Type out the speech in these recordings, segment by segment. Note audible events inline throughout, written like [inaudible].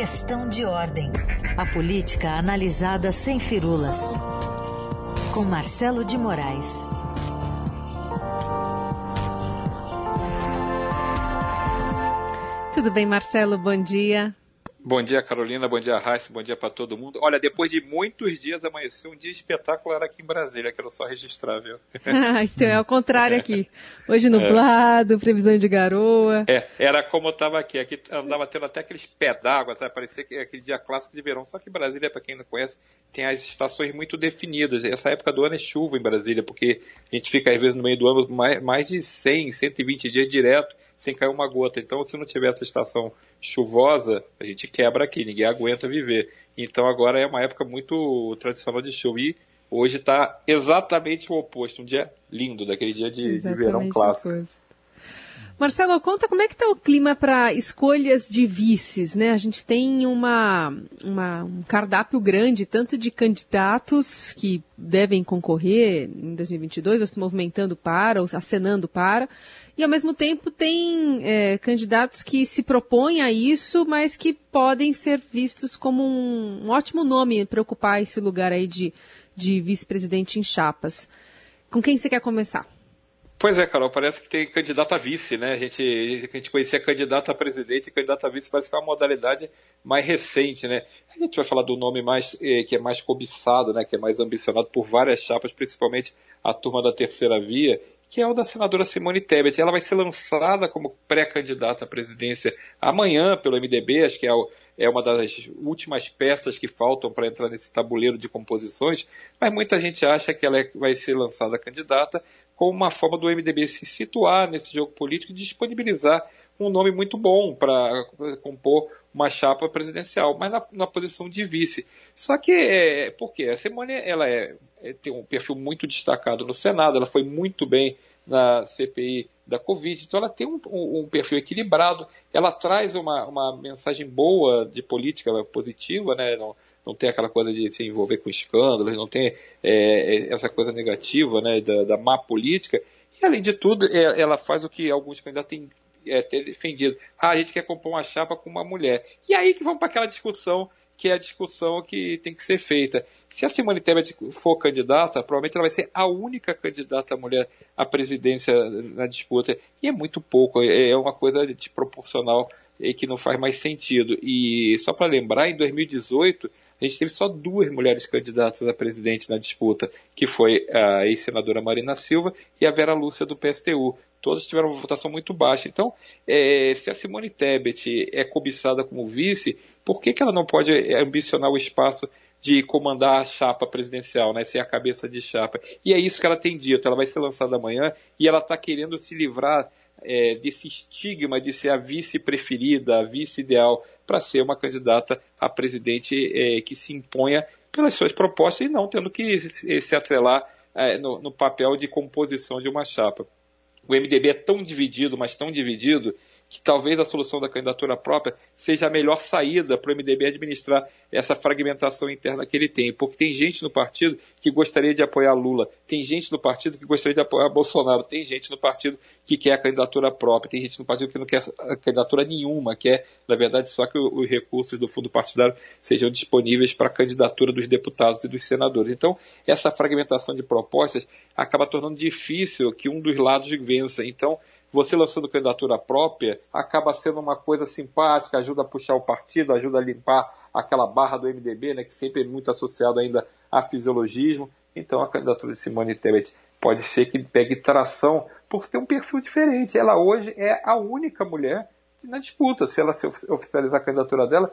Questão de ordem. A política analisada sem firulas. Com Marcelo de Moraes. Tudo bem, Marcelo? Bom dia. Bom dia, Carolina. Bom dia, Raíssa. Bom dia para todo mundo. Olha, depois de muitos dias amanheceu um dia espetacular aqui em Brasília. Quero só registrar, viu? [laughs] então é ao contrário aqui. Hoje é. nublado, é. previsão de garoa. É, era como estava aqui. Aqui andava tendo até aqueles pé d'água, sabe? Parecia que aquele dia clássico de verão. Só que Brasília, para quem não conhece, tem as estações muito definidas. Essa época do ano é chuva em Brasília, porque a gente fica às vezes no meio do ano mais, mais de 100, 120 dias direto sem cair uma gota. Então, se não tiver essa estação chuvosa, a gente quebra aqui, ninguém aguenta viver. Então, agora é uma época muito tradicional de chuva. E hoje está exatamente o oposto, um dia lindo, daquele dia de, de verão clássico. Marcelo, conta como é que está o clima para escolhas de vices, né? A gente tem uma, uma, um cardápio grande, tanto de candidatos que devem concorrer em 2022, ou se movimentando para, ou acenando para, e ao mesmo tempo tem é, candidatos que se propõem a isso, mas que podem ser vistos como um, um ótimo nome para ocupar esse lugar aí de, de vice-presidente em chapas. Com quem você quer começar? Pois é, Carol, parece que tem candidato a vice, né? A gente, a gente conhecia candidato a presidente e candidato a vice, parece que é uma modalidade mais recente, né? A gente vai falar do nome mais eh, que é mais cobiçado, né? Que é mais ambicionado por várias chapas, principalmente a turma da terceira via, que é o da senadora Simone Tebet. Ela vai ser lançada como pré-candidata à presidência amanhã pelo MDB, acho que é, o, é uma das últimas peças que faltam para entrar nesse tabuleiro de composições, mas muita gente acha que ela é, vai ser lançada candidata como uma forma do MDB se situar nesse jogo político e disponibilizar um nome muito bom para compor uma chapa presidencial, mas na, na posição de vice. Só que, é, por quê? A Simone ela é, é, tem um perfil muito destacado no Senado, ela foi muito bem na CPI da Covid, então ela tem um, um, um perfil equilibrado, ela traz uma, uma mensagem boa de política positiva, né? Não, não tem aquela coisa de se envolver com escândalos, não tem é, essa coisa negativa né, da, da má política. E, além de tudo, é, ela faz o que alguns candidatos têm é, ter defendido. Ah, a gente quer compor uma chapa com uma mulher. E aí que vamos para aquela discussão que é a discussão que tem que ser feita. Se a Simone Tebet for candidata, provavelmente ela vai ser a única candidata mulher à presidência na disputa. E é muito pouco, é, é uma coisa desproporcional e que não faz mais sentido. E só para lembrar, em 2018 a gente teve só duas mulheres candidatas a presidente na disputa, que foi a ex-senadora Marina Silva e a Vera Lúcia do PSTU. Todas tiveram uma votação muito baixa. Então, é, se a Simone Tebet é cobiçada como vice, por que, que ela não pode ambicionar o espaço de comandar a chapa presidencial, né, ser a cabeça de chapa? E é isso que ela tem dito. Ela vai ser lançada amanhã e ela está querendo se livrar é, desse estigma de ser a vice preferida, a vice ideal, para ser uma candidata a presidente é, que se imponha pelas suas propostas e não tendo que se, atrelar é, no, no papel de composição de uma chapa. O MDB é tão dividido, mas tão dividido, que talvez a solução da candidatura própria seja a melhor saída para o MDB administrar essa fragmentação interna que ele tem. Porque tem gente no partido que gostaria de apoiar Lula, tem gente no partido que gostaria de apoiar Bolsonaro, tem gente no partido que quer a candidatura própria, tem gente no partido que não quer a candidatura nenhuma, quer, na verdade, só que os recursos do fundo partidário sejam disponíveis para a candidatura dos deputados e dos senadores. Então, essa fragmentação de propostas acaba tornando difícil que um dos lados vença. Então, você lançando candidatura própria acaba sendo uma coisa simpática, ajuda a puxar o partido, ajuda a limpar aquela barra do MDB, né, que sempre é muito associado ainda a fisiologismo. Então a candidatura de Simone Tebet pode ser que pegue tração por ter um perfil diferente. Ela hoje é a única mulher na disputa. Se ela se oficializar a candidatura dela,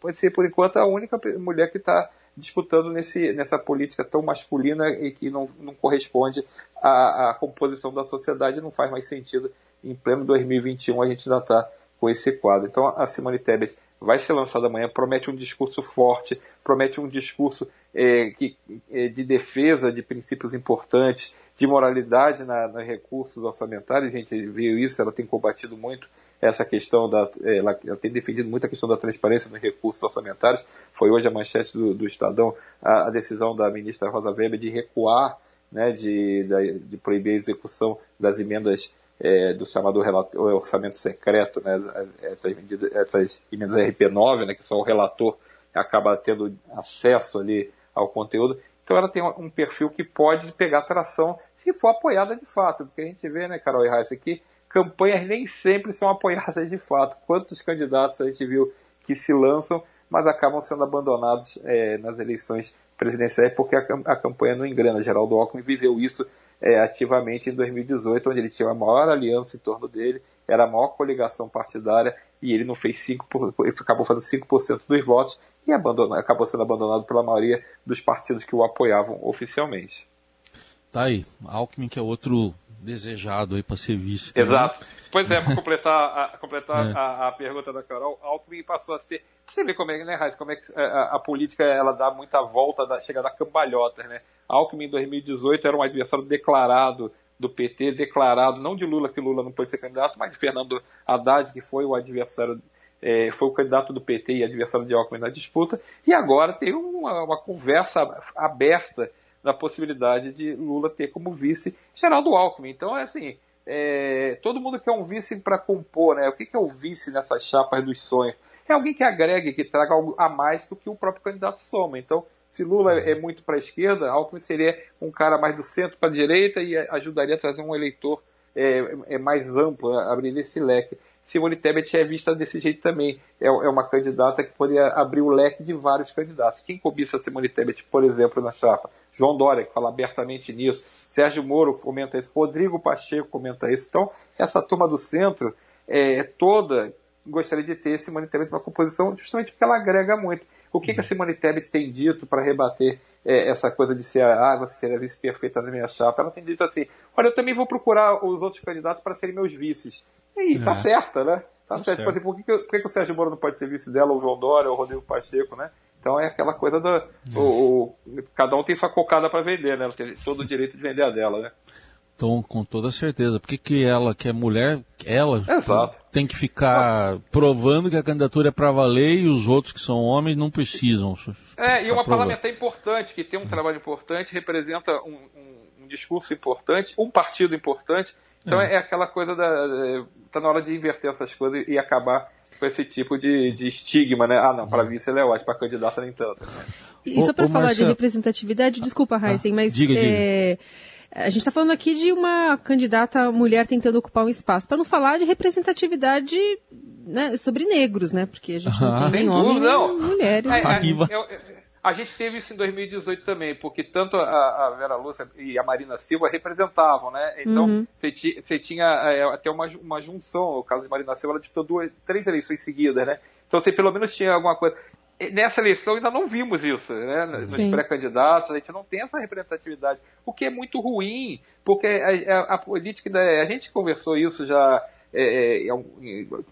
pode ser por enquanto a única mulher que está disputando nesse, nessa política tão masculina e que não, não corresponde à, à, composição da sociedade, não faz mais sentido. Em pleno 2021 a gente ainda está com esse quadro. Então a Simone Tebet vai ser lançada amanhã, promete um discurso forte, promete um discurso é, que, é, de defesa de princípios importantes, de moralidade na, nos recursos orçamentários, a gente viu isso, ela tem combatido muito essa questão da. Ela, ela, tem defendido muito a questão da transparência nos recursos orçamentários. Foi hoje a manchete do, do Estadão a, a, decisão da ministra Rosa Weber de recuar, né, de, de, de proibir a execução das emendas é, do chamado relator, orçamento secreto, né, essas, essas emendas RP9, né, que só o relator acaba tendo acesso ali ao conteúdo. Então ela tem um perfil que pode pegar tração se for apoiada de fato, porque a gente vê, né, Carol e Raíssa, que campanhas nem sempre são apoiadas de fato. Quantos candidatos a gente viu que se lançam, mas acabam sendo abandonados é, nas eleições presidenciais porque a, a, campanha não engrena. Geraldo Alckmin viveu isso é, ativamente em 2018, onde ele tinha a maior aliança em torno dele, era a maior coligação partidária e ele não fez 5%, ele acabou fazendo 5% dos votos e abandonou, acabou sendo abandonado pela maioria dos partidos que o apoiavam oficialmente. Tá aí, Alckmin que é outro desejado aí para ser vice. Exato. Pois é, para completar, a, [laughs] completar é. a, a, pergunta da Carol, Alckmin passou a ser. Você vê como é, né, Raiz, como é que é, a, a, política ela dá muita volta, da, chega a dar cambalhotas, né? Alckmin em 2018 era um adversário declarado do PT, declarado, não de Lula, que Lula não pode ser candidato, mas de Fernando Haddad, que foi o adversário, é, foi o candidato do PT e adversário de Alckmin na disputa, e agora tem uma, uma conversa aberta na possibilidade de Lula ter como vice Geraldo Alckmin. Então, é assim, é, todo mundo quer um vice para compor, né? O que, que é o vice nessas chapas dos sonhos? É alguém que agregue, que traga algo a mais do que o próprio candidato soma. Então, se Lula é muito para a esquerda, Alckmin seria um cara mais do centro para a direita e ajudaria a trazer um eleitor é, é mais amplo, abrir esse leque. Simone Tebet é vista desse jeito também. É, é uma candidata que poderia abrir o leque de vários candidatos. Quem cobiça Simone Tebet, por exemplo, na chapa? João Dória, que fala abertamente nisso. Sérgio Moro comenta isso. Rodrigo Pacheco comenta isso. Então, essa turma do centro é, toda gostaria de ter Simone Tebet numa composição justamente porque ela agrega muito. O que, que a Simone Tebet tem dito para rebater é, essa coisa de ser, ah, você seria vice perfeita na minha chapa? Ela tem dito assim, olha, eu também vou procurar os outros candidatos para serem meus vices. E é. tá certa, né? Tá, tá certo. Tipo assim, por que, por que, o Sérgio Moro não pode ser vice dela, ou o João Dória, ou o Rodrigo Pacheco, né? Então é aquela coisa do. O, o, cada um tem sua cocada para vender, né? Ela tem todo o direito de vender a dela, né? Então, com toda certeza. Por que, que ela, que é mulher, ela Exato. tem que ficar Nossa. provando que a candidatura é para valer e os outros que são homens não precisam? É, e uma parlamentar importante, que tem um trabalho importante, representa um, um, um discurso importante, um partido importante. Então é, é aquela coisa da. Está na hora de inverter essas coisas e acabar com esse tipo de, de estigma, né? Ah, não, para vice ele é ótimo, para candidata nem tanto. E só para falar Marcelo... de representatividade, desculpa, Heisen, ah, mas. Diga, é... diga a gente está falando aqui de uma candidata mulher tentando ocupar um espaço, para não falar de representatividade né, sobre negros, né? Porque a gente não tem homem nem mulheres. É, é, a gente teve isso em 2018 também, porque tanto a, a Vera Lúcia e a Marina Silva representavam, né? Então, uhum. você, uhum. tinha é, até uma, uma junção. No caso de Marina Silva, ela disputou duas, três eleições seguidas, né? Então, você pelo menos tinha alguma coisa nessa eleição ainda não vimos isso, né? Nos pré-candidatos, a gente não tem essa representatividade, o que é muito ruim, porque a, a, a política, da, a gente conversou isso já é, é, é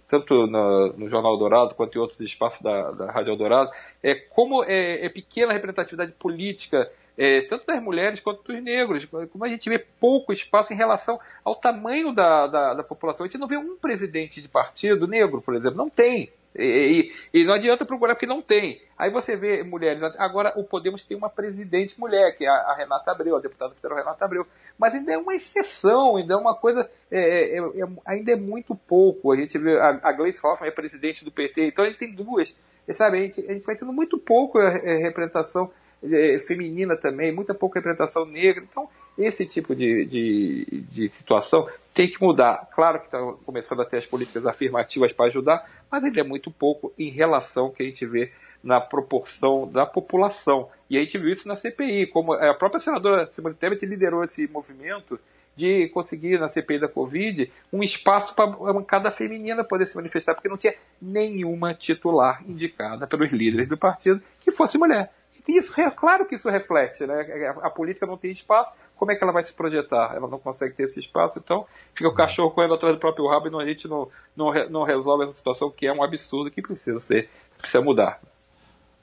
tanto no, no, Jornal Dourado quanto em outros espaços da, da Rádio Dourado, é como é, é pequena a representatividade política é, tanto das mulheres quanto dos negros. Como a gente vê pouco espaço em relação ao tamanho da, da, da população. A gente não vê um presidente de partido negro, por exemplo. Não tem. E, e, e, não adianta procurar porque não tem. Aí você vê mulheres. Agora o Podemos tem uma presidente mulher, que é a, Renata Abreu, a deputada federal Renata Abreu. Mas ainda é uma exceção, ainda é uma coisa. É, é, é, ainda é muito pouco. A gente vê. A, a Gleice Hoffmann é presidente do PT, então a gente tem duas. Sabe, a gente, a gente vai tendo muito pouco é, é, representação é, feminina também, muita pouca representação negra. Então, esse tipo de, de, de situação tem que mudar. Claro que está começando a ter as políticas afirmativas para ajudar, mas ainda é muito pouco em relação ao que a gente vê na proporção da população. E a gente viu isso na CPI, como a própria senadora Simone Tebet liderou esse movimento de conseguir na CPI da Covid um espaço para a bancada feminina poder se manifestar, porque não tinha nenhuma titular indicada pelos líderes do partido que fosse mulher isso, é claro que isso reflete, né? A, a, política não tem espaço, como é que ela vai se projetar? Ela não consegue ter esse espaço, então fica o uhum. cachorro correndo atrás do próprio rabo e não, a gente não, não, não resolve essa situação que é um absurdo que precisa ser, precisa mudar.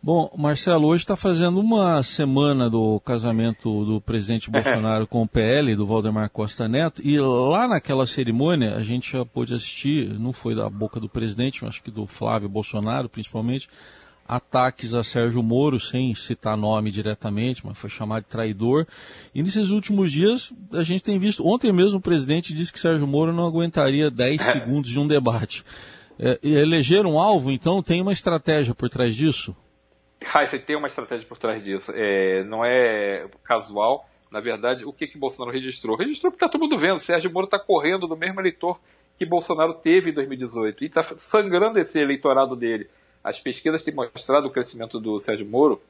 Bom, Marcelo, hoje está fazendo uma semana do casamento do presidente [laughs] Bolsonaro com o PL, do Valdemar Costa Neto, e lá naquela cerimônia a gente já pôde assistir, não foi da boca do presidente, mas acho que do Flávio Bolsonaro principalmente, ataques a Sérgio Moro, sem citar nome diretamente, mas foi chamado de traidor. E nesses últimos dias, a gente tem visto. Ontem mesmo o presidente disse que Sérgio Moro não aguentaria 10 [laughs] segundos de um debate. É, eleger um alvo, então, tem uma estratégia por trás disso? Raíssa, tem uma estratégia por trás disso. É, não é casual. Na verdade, o que, que Bolsonaro registrou? Registrou porque está todo mundo vendo. Sérgio Moro está correndo do mesmo eleitor que Bolsonaro teve em 2018 e está sangrando esse eleitorado dele. As pesquisas têm mostrado o crescimento do Sérgio Moro,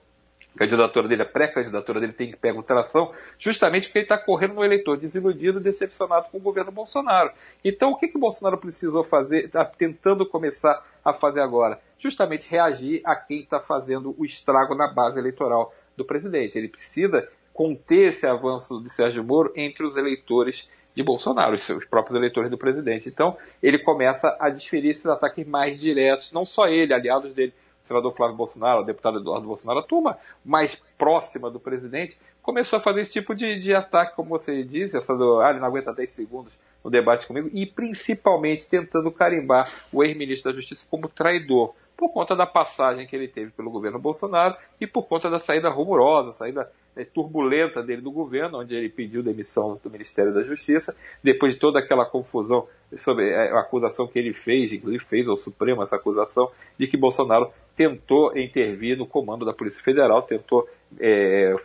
a candidatura dele, a pré-candidatura dele tem que pegar tração, justamente porque ele está correndo no eleitor desiludido, decepcionado com o governo Bolsonaro. Então, o que, que o Bolsonaro precisou fazer, está tentando começar a fazer agora? Justamente reagir a quem está fazendo o estrago na base eleitoral do presidente. Ele precisa conter esse avanço de Sérgio Moro entre os eleitores de Bolsonaro, os seus próprios eleitores do presidente. Então, ele começa a desferir esses ataques mais diretos, não só ele, aliados dele, o senador Flávio Bolsonaro, o deputado Eduardo Bolsonaro, a turma mais próxima do presidente, começou a fazer esse tipo de, de ataque, como você disse, essa do, ah, ele não aguenta 10 segundos no debate comigo, e principalmente tentando carimbar o ex-ministro da Justiça como traidor, por conta da passagem que ele teve pelo governo Bolsonaro e por conta da saída rumorosa, saída é, turbulenta dele do governo, onde ele pediu demissão do Ministério da Justiça, depois de toda aquela confusão sobre é, a acusação que ele fez, inclusive fez ao Supremo essa acusação de que Bolsonaro tentou intervir no comando da Polícia Federal, tentou é,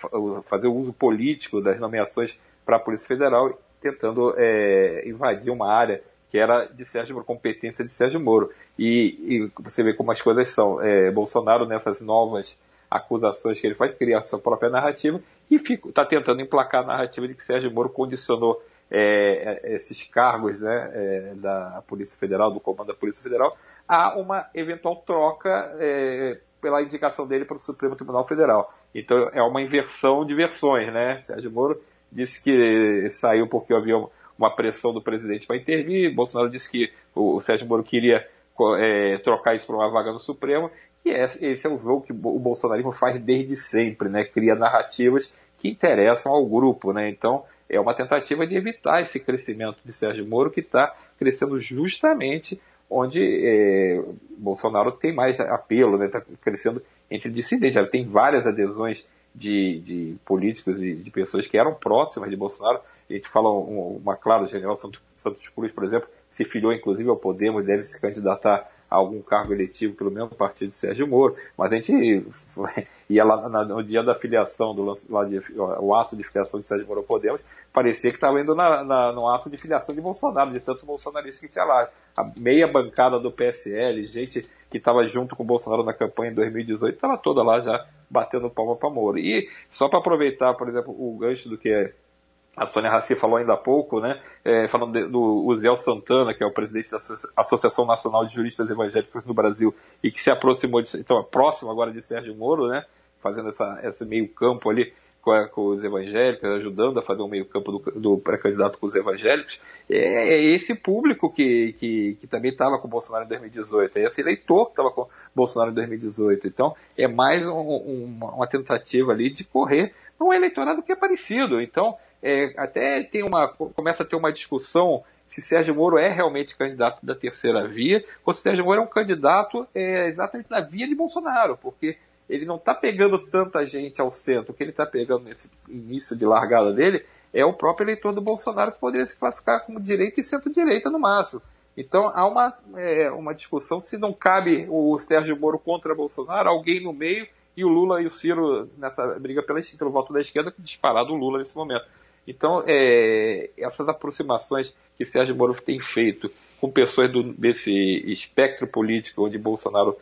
fazer uso político das nomeações para a Polícia Federal, tentando é, invadir uma área que era de Sérgio Moro, competência de Sérgio Moro. E, e você vê como as coisas são. É, Bolsonaro, nessas novas acusações que ele faz, cria sua própria narrativa e está tentando emplacar a narrativa de que Sérgio Moro condicionou é, esses cargos né, é, da Polícia Federal, do comando da Polícia Federal, a uma eventual troca é, pela indicação dele para o Supremo Tribunal Federal. Então é uma inversão de versões, né? Sérgio Moro disse que saiu porque havia uma pressão do presidente para intervir, Bolsonaro disse que o Sérgio Moro queria é, trocar isso para uma vaga no Supremo, e esse é um jogo que o bolsonarismo faz desde sempre, né? Cria narrativas que interessam ao grupo, né? Então, é uma tentativa de evitar esse crescimento de Sérgio Moro, que está crescendo justamente onde é, Bolsonaro tem mais apelo, está né? crescendo entre dissidentes. Já tem várias adesões de, de políticos e de pessoas que eram próximas de Bolsonaro. A gente fala uma clara, o general Santos, Santos Cruz, por exemplo, se filiou inclusive ao Podemos, deve se candidatar a algum cargo eletivo pelo mesmo partido de Sérgio Moro, mas a gente [laughs] ia lá no dia da filiação, do lá de, o ato de filiação de Sérgio Moro ao Podemos, parecia que estava indo na, na, no ato de filiação de Bolsonaro, de tanto bolsonarista que tinha lá. A meia bancada do PSL, gente que estava junto com o Bolsonaro na campanha em 2018, estava toda lá já batendo palma para Moro. E só para aproveitar, por exemplo, o gancho do que a Sônia Raci falou ainda há pouco, né, é, falando de, do Uziel Santana, que é o presidente da Associação Nacional de Juristas Evangélicos no Brasil, e que se aproximou, de, então é próximo agora de Sérgio Moro, né, fazendo essa, esse meio campo ali com, os evangélicos, ajudando a fazer um meio campo do, do pré-candidato com os evangélicos, é, é esse público que, que, que também estava com o Bolsonaro em 2018, é esse eleitor que estava com o Bolsonaro em 2018. Então, é mais um, uma, uma tentativa ali de correr num eleitorado que é parecido. Então, é, até tem uma, começa a ter uma discussão se Sérgio Moro é realmente candidato da terceira via, ou se Sérgio Moro é um candidato é, exatamente na via de Bolsonaro, porque ele não está pegando tanta gente ao centro, o que ele está pegando nesse início de largada dele é o próprio eleitor do Bolsonaro que poderia se classificar como direita e centro-direita no máximo. Então há uma, é, uma discussão se não cabe o Sérgio Moro contra Bolsonaro, alguém no meio, e o Lula e o Ciro nessa briga pela, pelo voto da esquerda, disparado o Lula nesse momento. Então, é, essas aproximações que Sérgio Moro tem feito com pessoas do, desse espectro político onde Bolsonaro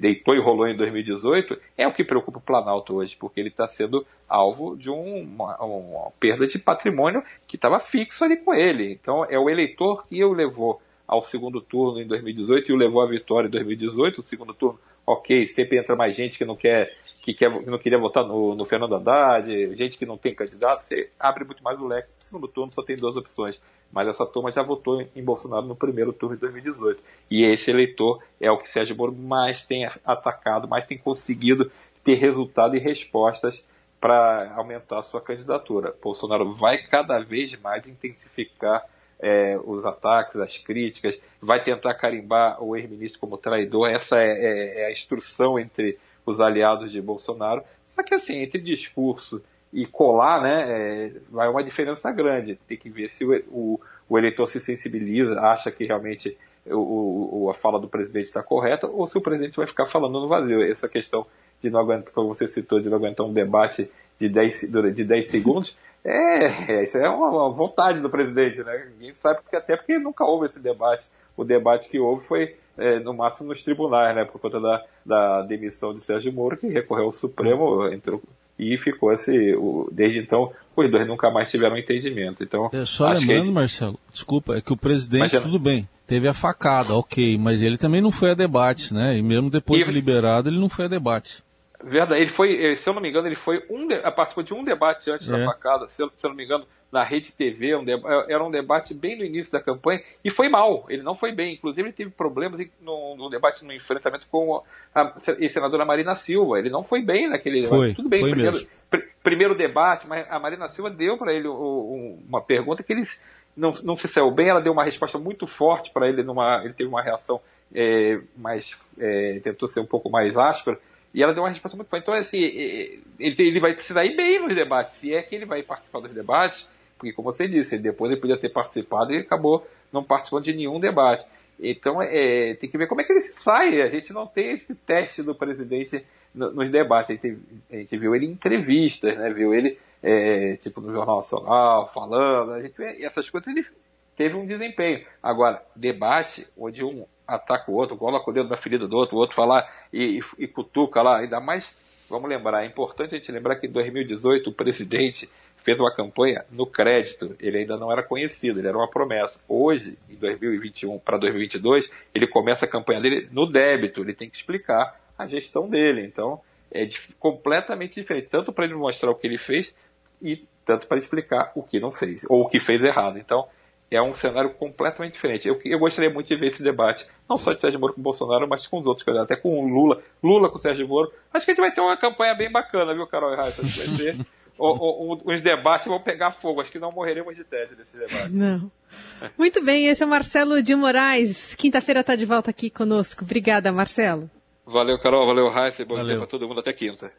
deitou e rolou em 2018 é o que preocupa o Planalto hoje, porque ele está sendo alvo de um, uma, uma, perda de patrimônio que estava fixo ali com ele. Então, é o eleitor que o levou ao segundo turno em 2018 e o levou à vitória em 2018. O segundo turno, ok, sempre entra mais gente que não quer que, quer, que não queria votar no, no, Fernando Haddad, gente que não tem candidato, você abre muito mais o leque. No segundo turno só tem duas opções. Mas essa turma já votou em, Bolsonaro no primeiro turno de 2018. E esse eleitor é o que Sérgio Moro mais tem atacado, mais tem conseguido ter resultado e respostas para aumentar a sua candidatura. Bolsonaro vai cada vez mais intensificar é, os ataques, as críticas, vai tentar carimbar o ex-ministro como traidor. Essa é, é, é, a instrução entre os aliados de Bolsonaro. Só que assim, entre discurso e colar, né, é, vai uma diferença grande. Tem que ver se o, o, o eleitor se sensibiliza, acha que realmente o, o, a fala do presidente está correta, ou se o presidente vai ficar falando no vazio. Essa questão de não aguentar, como você citou, de não aguentar um debate de 10, de 10 segundos, é, é, isso é uma, vontade do presidente, né? Ninguém sabe, porque, até porque nunca houve esse debate. O debate que houve foi, é, no máximo, nos tribunais, né? Por conta da, da demissão de Sérgio Moro, que recorreu ao Supremo, entrou, e ficou esse. O, desde então, os dois nunca mais tiveram entendimento. Então, é, só lembrando, que... Marcelo, desculpa, é que o presidente, Imagina. tudo bem, teve a facada, ok, mas ele também não foi a debates, né? E mesmo depois e... de liberado, ele não foi a debates. Verdade, ele foi, se eu não me engano, ele foi um de, participou de um debate antes é. da facada, se eu, se eu, não me engano, na Rede TV, um era um debate bem no início da campanha, e foi mal, ele não foi bem, inclusive ele teve problemas no, no debate, no enfrentamento com a, a, senadora Marina Silva, ele não foi bem naquele foi, debate, tudo bem, primeiro, pr, primeiro debate, mas a Marina Silva deu para ele um, uma pergunta que ele não, não se saiu bem, ela deu uma resposta muito forte para ele, numa, ele teve uma reação é, mais, é, tentou ser um pouco mais áspera, e ela deu uma resposta muito boa. Então, assim, ele, ele vai precisar ir bem nos debates, se é que ele vai participar dos debates, porque, como você disse, depois ele podia ter participado e acabou não participando de nenhum debate. Então, é, tem que ver como é que ele sai. A gente não tem esse teste do presidente nos debates. A gente, a gente, viu ele em entrevistas, né? viu ele, é, tipo, no Jornal Nacional, falando. A gente vê, essas coisas ele teve um desempenho. Agora, debate onde um ataca o outro, coloca o dedo na ferida do outro, o outro fala e, e, e cutuca lá, ainda mais, vamos lembrar, é importante a gente lembrar que em 2018 o presidente fez uma campanha no crédito, ele ainda não era conhecido, ele era uma promessa. Hoje, em 2021 para 2022, ele começa a campanha dele no débito, ele tem que explicar a gestão dele. Então, é completamente diferente, tanto para ele mostrar o que ele fez e tanto para explicar o que não fez, ou o que fez errado. Então, é um cenário completamente diferente. Eu, eu gostaria muito de ver esse debate, não só de Sérgio Moro com Bolsonaro, mas com os outros candidatos, até com o Lula, Lula com o Sérgio Moro. Acho que a gente vai ter uma campanha bem bacana, viu, Carol? Acho que vai ter. [laughs] o, o, os debates vão pegar fogo. Acho que não morreremos de tédio nesse debate. Não. Muito bem, esse é o Marcelo de Moraes. Quinta-feira está de volta aqui conosco. Obrigada, Marcelo. Valeu, Carol. Valeu, Raíssa. Bom valeu. dia para todo mundo. Até quinta.